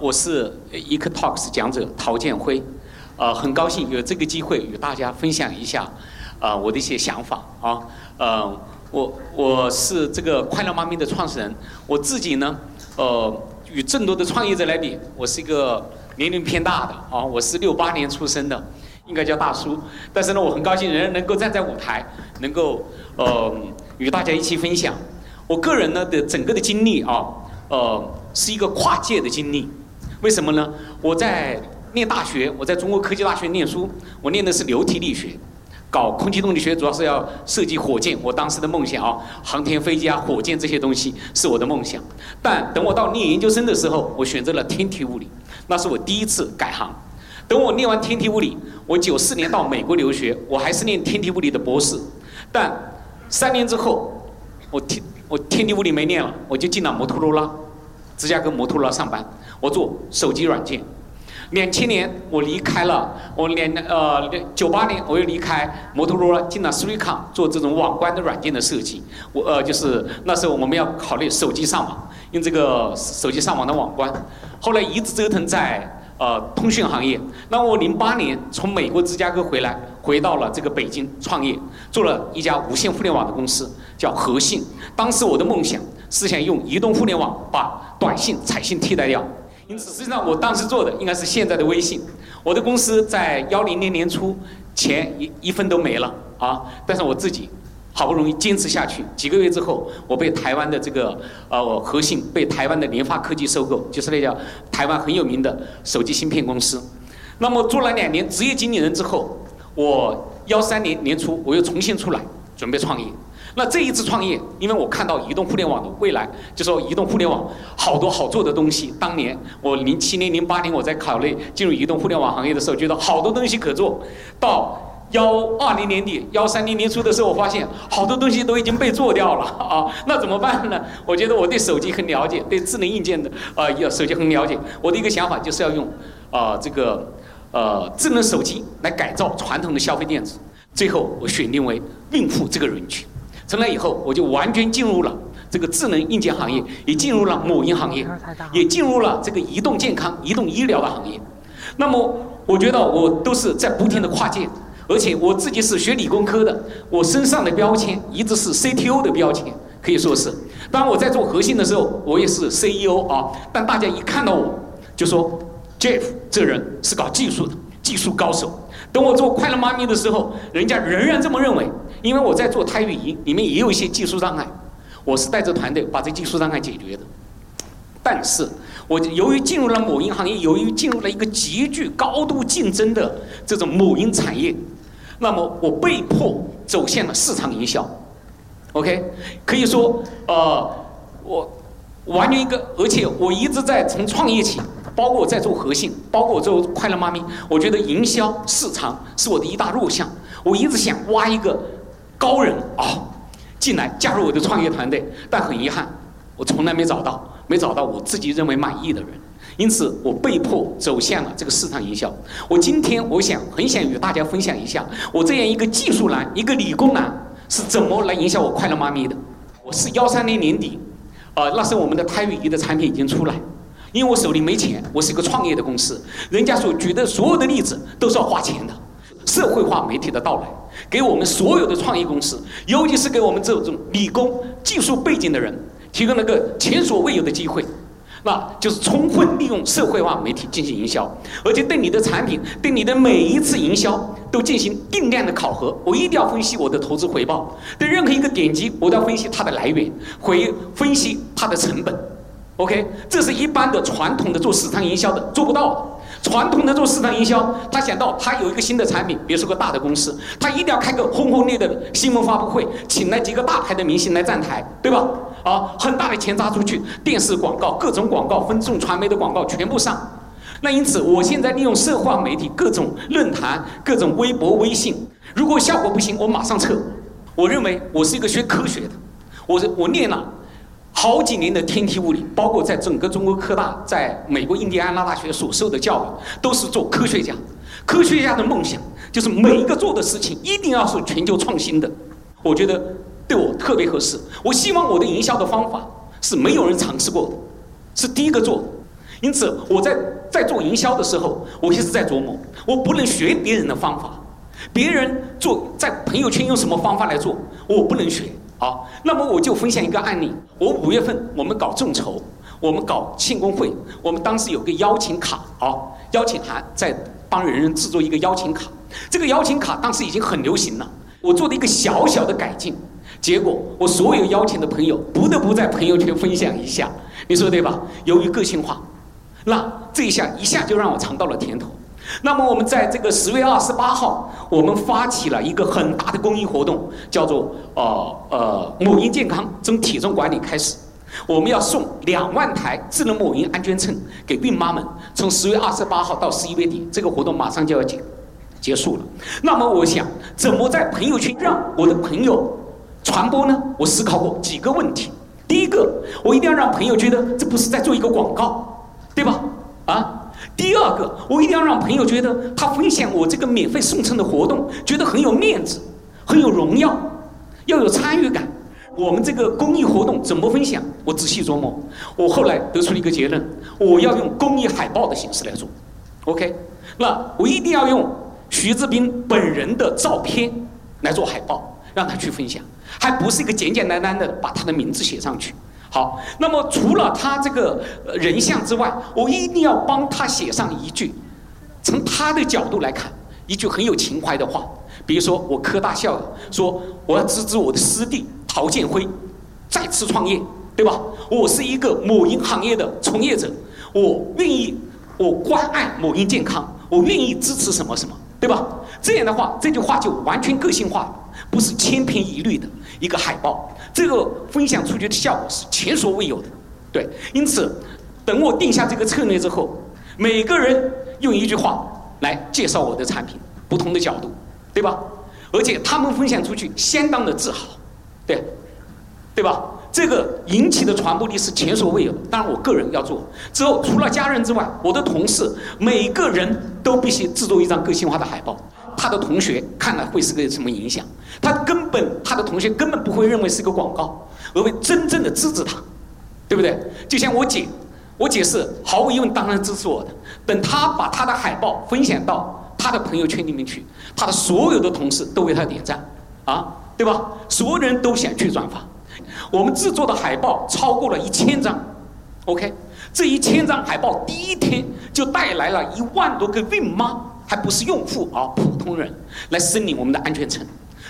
我是 EcoTalks 讲者陶建辉，呃，很高兴有这个机会与大家分享一下，呃，我的一些想法啊，呃，我我是这个快乐妈咪的创始人，我自己呢，呃，与众多的创业者来比，我是一个年龄偏大的啊，我是六八年出生的，应该叫大叔，但是呢，我很高兴仍然能够站在舞台，能够呃与大家一起分享，我个人呢的整个的经历啊。呃，是一个跨界的经历，为什么呢？我在念大学，我在中国科技大学念书，我念的是流体力学，搞空气动力学主要是要设计火箭。我当时的梦想啊，航天飞机啊，火箭这些东西是我的梦想。但等我到念研究生的时候，我选择了天体物理，那是我第一次改行。等我念完天体物理，我九四年到美国留学，我还是念天体物理的博士。但三年之后，我天。我天体物理没念了，我就进了摩托罗拉，芝加哥摩托罗拉上班，我做手机软件。两千年我离开了，我两呃九八年我又离开摩托罗拉，进了 s r e e c o m 做这种网关的软件的设计。我呃就是那时候我们要考虑手机上网，用这个手机上网的网关。后来一直折腾在。呃，通讯行业。那我零八年从美国芝加哥回来，回到了这个北京创业，做了一家无线互联网的公司，叫和信。当时我的梦想是想用移动互联网把短信、彩信替代掉。因此，实际上我当时做的应该是现在的微信。我的公司在幺零年年初，钱一一分都没了啊！但是我自己。好不容易坚持下去，几个月之后，我被台湾的这个呃核心被台湾的联发科技收购，就是那家台湾很有名的手机芯片公司。那么做了两年职业经理人之后，我幺三年年初我又重新出来准备创业。那这一次创业，因为我看到移动互联网的未来，就说移动互联网好多好做的东西。当年我零七年、零八年我在考虑进入移动互联网行业的时候，觉得好多东西可做到。幺二零年底、幺三零年初的时候，我发现好多东西都已经被做掉了 啊，那怎么办呢？我觉得我对手机很了解，对智能硬件的呃，要手机很了解。我的一个想法就是要用啊这个呃智能手机来改造传统的消费电子。最后我选定为孕妇这个人群。从那以后，我就完全进入了这个智能硬件行业，也进入了母婴行业，也进入了这个移动健康、移动医疗的行业。那么，我觉得我都是在不停的跨界。而且我自己是学理工科的，我身上的标签一直是 CTO 的标签，可以说是。当我在做核心的时候，我也是 CEO 啊。但大家一看到我，就说 Jeff 这人是搞技术的，技术高手。等我做快乐妈咪的时候，人家仍然这么认为，因为我在做胎育仪，里面也有一些技术障碍，我是带着团队把这技术障碍解决的。但是。我由于进入了母婴行业，由于进入了一个极具高度竞争的这种母婴产业，那么我被迫走向了市场营销。OK，可以说，呃，我完全一个，而且我一直在从创业起，包括我在做核心，包括我做快乐妈咪，我觉得营销市场是我的一大弱项。我一直想挖一个高人啊进来加入我的创业团队，但很遗憾，我从来没找到。没找到我自己认为满意的人，因此我被迫走向了这个市场营销。我今天我想很想与大家分享一下，我这样一个技术男、一个理工男是怎么来影响我快乐妈咪的。我是幺三年年底，呃，那时候我们的胎语仪的产品已经出来，因为我手里没钱，我是一个创业的公司，人家所举的所有的例子都是要花钱的。社会化媒体的到来，给我们所有的创业公司，尤其是给我们这种理工技术背景的人。提供了个前所未有的机会，那就是充分利用社会化媒体进行营销，而且对你的产品、对你的每一次营销都进行定量的考核。我一定要分析我的投资回报，对任何一个点击，我都要分析它的来源，回分析它的成本。OK，这是一般的传统的做市场营销的做不到的。传统的做市场营销，他想到他有一个新的产品，比如说个大的公司，他一定要开个轰轰烈烈的新闻发布会，请来几个大牌的明星来站台，对吧？啊，很大的钱砸出去，电视广告、各种广告、分众传媒的广告全部上。那因此，我现在利用社会化媒体、各种论坛、各种微博、微信，如果效果不行，我马上撤。我认为我是一个学科学的，我我念了。好几年的天体物理，包括在整个中国科大、在美国印第安纳大学所受的教育，都是做科学家。科学家的梦想就是每一个做的事情一定要是全球创新的。我觉得对我特别合适。我希望我的营销的方法是没有人尝试过的，是第一个做的。因此，我在在做营销的时候，我一直在琢磨，我不能学别人的方法，别人做在朋友圈用什么方法来做，我不能学。好，那么我就分享一个案例。我五月份我们搞众筹，我们搞庆功会，我们当时有个邀请卡，啊，邀请函在帮人人制作一个邀请卡。这个邀请卡当时已经很流行了，我做的一个小小的改进，结果我所有邀请的朋友不得不在朋友圈分享一下，你说对吧？由于个性化。那这一下一下就让我尝到了甜头。那么我们在这个十月二十八号，我们发起了一个很大的公益活动，叫做呃呃母婴健康从体重管理开始。我们要送两万台智能母婴安全秤给孕妈们。从十月二十八号到十一月底，这个活动马上就要结结束了。那么我想，怎么在朋友圈让我的朋友传播呢？我思考过几个问题。第一个，我一定要让朋友觉得这不是在做一个广告。对吧？啊，第二个，我一定要让朋友觉得他分享我这个免费送餐的活动，觉得很有面子，很有荣耀，要有参与感。我们这个公益活动怎么分享？我仔细琢磨，我后来得出了一个结论：我要用公益海报的形式来做。OK，那我一定要用徐志斌本人的照片来做海报，让他去分享，还不是一个简简单单的把他的名字写上去。好，那么除了他这个人像之外，我一定要帮他写上一句，从他的角度来看，一句很有情怀的话。比如说，我科大校友说，我要支持我的师弟陶建辉再次创业，对吧？我是一个母婴行业的从业者，我愿意，我关爱母婴健康，我愿意支持什么什么，对吧？这样的话，这句话就完全个性化，不是千篇一律的一个海报。这个分享出去的效果是前所未有的，对，因此，等我定下这个策略之后，每个人用一句话来介绍我的产品，不同的角度，对吧？而且他们分享出去相当的自豪，对，对吧？这个引起的传播力是前所未有的。当然，我个人要做之后，除了家人之外，我的同事每个人都必须制作一张个性化的海报。他的同学看了会是个什么影响？他根本他的同学根本不会认为是个广告，而会真正的支持他，对不对？就像我姐，我姐是毫无疑问当然支持我的。等他把他的海报分享到他的朋友圈里面去，他的所有的同事都为他点赞，啊，对吧？所有人都想去转发。我们制作的海报超过了一千张，OK，这一千张海报第一天就带来了一万多个孕妈。还不是用户啊，普通人来申领我们的安全层，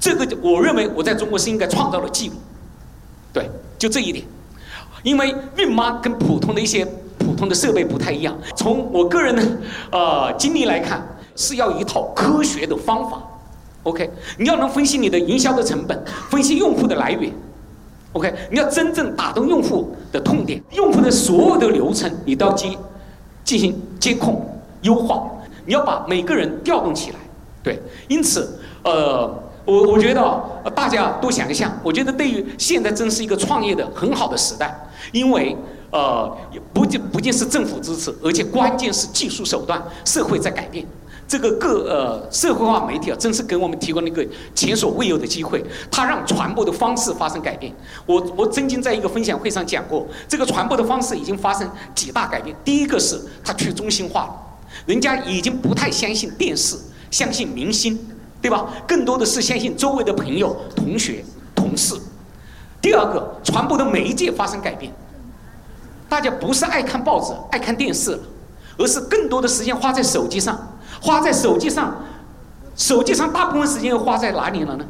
这个我认为我在中国是应该创造了记录，对，就这一点，因为孕妈跟普通的一些普通的设备不太一样，从我个人的呃经历来看，是要一套科学的方法，OK，你要能分析你的营销的成本，分析用户的来源，OK，你要真正打动用户的痛点，用户的所有的流程你都要接进行监控优化。你要把每个人调动起来，对，因此，呃，我我觉得大家都想一下，我觉得对于现在真是一个创业的很好的时代，因为呃，不仅不仅是政府支持，而且关键是技术手段，社会在改变，这个各呃社会化媒体啊，真是给我们提供了一个前所未有的机会，它让传播的方式发生改变。我我曾经在一个分享会上讲过，这个传播的方式已经发生几大改变，第一个是它去中心化了。人家已经不太相信电视，相信明星，对吧？更多的是相信周围的朋友、同学、同事。第二个，传播的媒介发生改变，大家不是爱看报纸、爱看电视了，而是更多的时间花在手机上，花在手机上，手机上大部分时间又花在哪里了呢？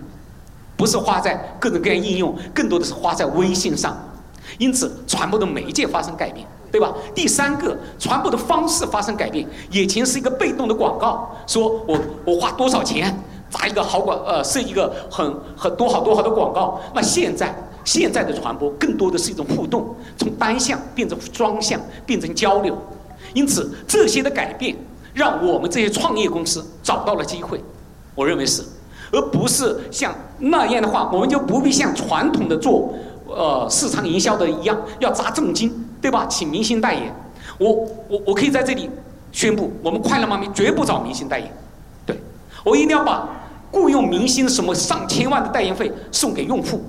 不是花在各种各样应用，更多的是花在微信上。因此，传播的媒介发生改变。对吧？第三个，传播的方式发生改变。以前是一个被动的广告，说我我花多少钱砸一个好广，呃，设一个很很多好多好的广告。那现在现在的传播更多的是一种互动，从单向变成双向，变成交流。因此，这些的改变让我们这些创业公司找到了机会，我认为是，而不是像那样的话，我们就不必像传统的做呃市场营销的一样要砸重金。对吧？请明星代言，我我我可以在这里宣布，我们快乐妈咪绝不找明星代言。对，我一定要把雇佣明星什么上千万的代言费送给用户，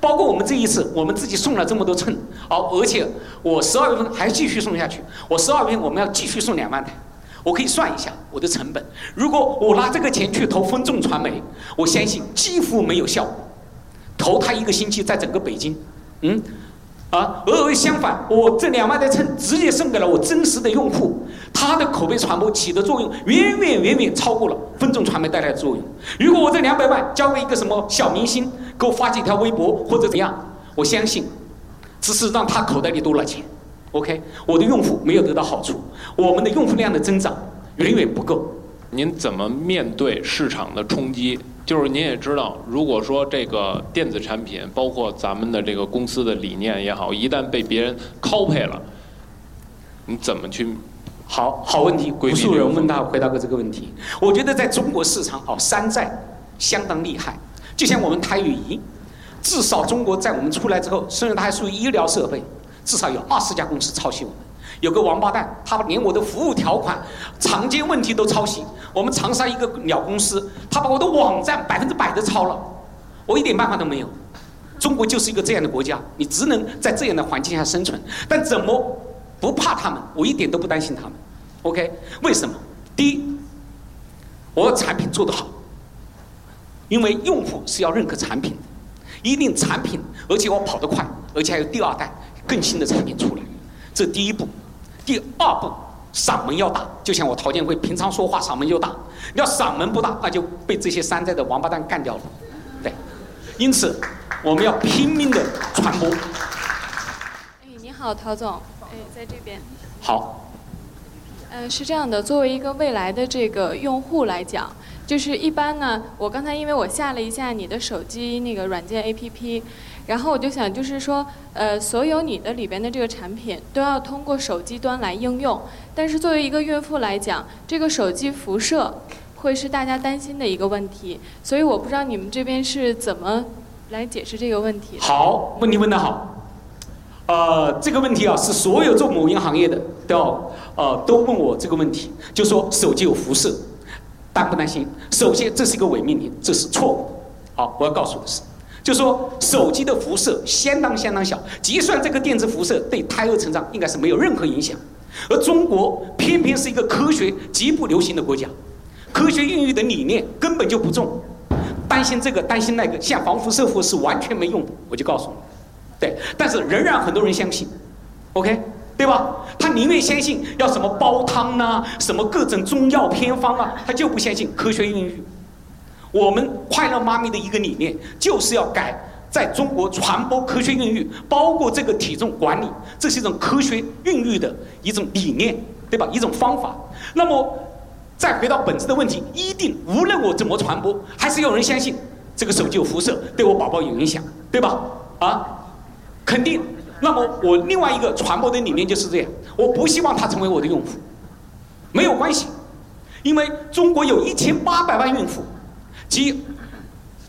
包括我们这一次，我们自己送了这么多秤，好，而且我十二月份还继续送下去，我十二月份我们要继续送两万台，我可以算一下我的成本。如果我拿这个钱去投分众传媒，我相信几乎没有效果。投他一个星期，在整个北京，嗯。啊，而相反，我这两万台秤直接送给了我真实的用户，他的口碑传播起的作用远远远远超过了分众传媒带来的作用。如果我这两百万交给一个什么小明星，给我发几条微博或者怎样，我相信，只是让他口袋里多了钱。OK，我的用户没有得到好处，我们的用户量的增长远远不够。您怎么面对市场的冲击？就是您也知道，如果说这个电子产品，包括咱们的这个公司的理念也好，一旦被别人 copy 了，你怎么去？好好问题，无数人问他回答过这个问题。我觉得在中国市场，哦，山寨相当厉害。就像我们台语仪，至少中国在我们出来之后，虽然它还属于医疗设备，至少有二十家公司抄袭我们。有个王八蛋，他连我的服务条款、常见问题都抄袭。我们长沙一个鸟公司，他把我的网站百分之百的抄了，我一点办法都没有。中国就是一个这样的国家，你只能在这样的环境下生存。但怎么不怕他们？我一点都不担心他们。OK？为什么？第一，我产品做得好，因为用户是要认可产品的，一定产品，而且我跑得快，而且还有第二代更新的产品出来，这第一步。第二步，嗓门要大，就像我陶建辉平常说话嗓门就大。你要嗓门不大，那就被这些山寨的王八蛋干掉了。对，因此我们要拼命的传播。哎，你好，陶总。哎，在这边。好。嗯，是这样的，作为一个未来的这个用户来讲，就是一般呢，我刚才因为我下了一下你的手机那个软件 APP。然后我就想，就是说，呃，所有你的里边的这个产品都要通过手机端来应用。但是作为一个孕妇来讲，这个手机辐射会是大家担心的一个问题。所以我不知道你们这边是怎么来解释这个问题。好，问题问得好。呃，这个问题啊，是所有做某音行业的都要呃都问我这个问题，就说手机有辐射，担不担心？首先，这是一个伪命题，这是错误的。好，我要告诉的是。就说手机的辐射相当相当小，计算这个电子辐射对胎儿成长应该是没有任何影响，而中国偏偏是一个科学极不流行的国家，科学孕育的理念根本就不重，担心这个担心那个，像防辐射服是完全没用的，我就告诉你，对，但是仍然很多人相信，OK，对吧？他宁愿相信要什么煲汤呐，什么各种中药偏方啊，他就不相信科学孕育。我们快乐妈咪的一个理念，就是要改在中国传播科学孕育，包括这个体重管理，这是一种科学孕育的一种理念，对吧？一种方法。那么，再回到本质的问题，一定无论我怎么传播，还是有人相信这个手机有辐射，对我宝宝有影响，对吧？啊，肯定。那么我另外一个传播的理念就是这样，我不希望他成为我的用户，没有关系，因为中国有一千八百万孕妇。即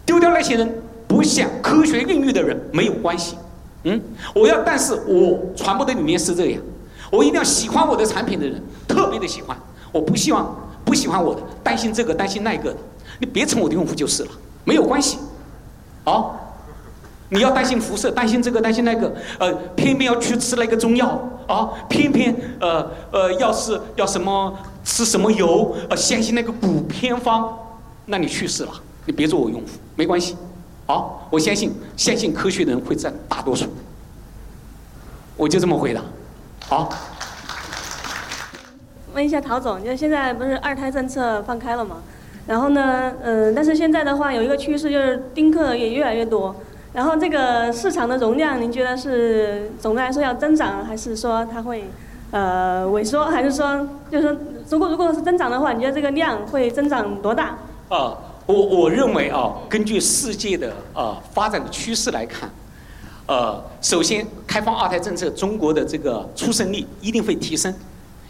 丢掉那些人不想科学孕育的人没有关系，嗯，我要，但是我传播的理念是这样，我一定要喜欢我的产品的人特别的喜欢，我不希望不喜欢我的担心这个担心那个的，你别成我的用户就是了，没有关系，啊，你要担心辐射，担心这个担心那个，呃，偏偏要去吃那个中药啊，偏偏呃呃，要是要什么吃什么油，呃，相信那个补偏方。那你去世了，你别做我用户，没关系。好，我相信相信科学的人会占大多数。我就这么回答。好。问一下陶总，就现在不是二胎政策放开了吗？然后呢，嗯，但是现在的话有一个趋势就是丁克也越来越多。然后这个市场的容量，您觉得是总的来说要增长，还是说它会呃萎缩，还是说就是说如果如果是增长的话，你觉得这个量会增长多大？啊，我我认为啊，根据世界的啊发展的趋势来看，呃，首先开放二胎政策，中国的这个出生率一定会提升，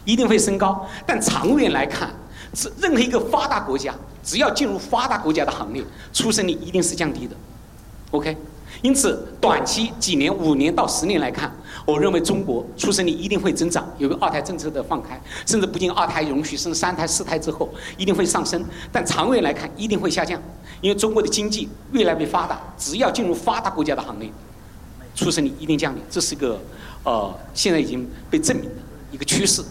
一定会升高。但长远来看，是任何一个发达国家，只要进入发达国家的行列，出生率一定是降低的。OK，因此，短期几年、五年到十年来看，我认为中国出生率一定会增长，有个二胎政策的放开，甚至不仅二胎允许生三胎、四胎之后一定会上升，但长远来看一定会下降，因为中国的经济越来越发达，只要进入发达国家的行列，出生率一定降低，这是一个呃现在已经被证明的一个趋势。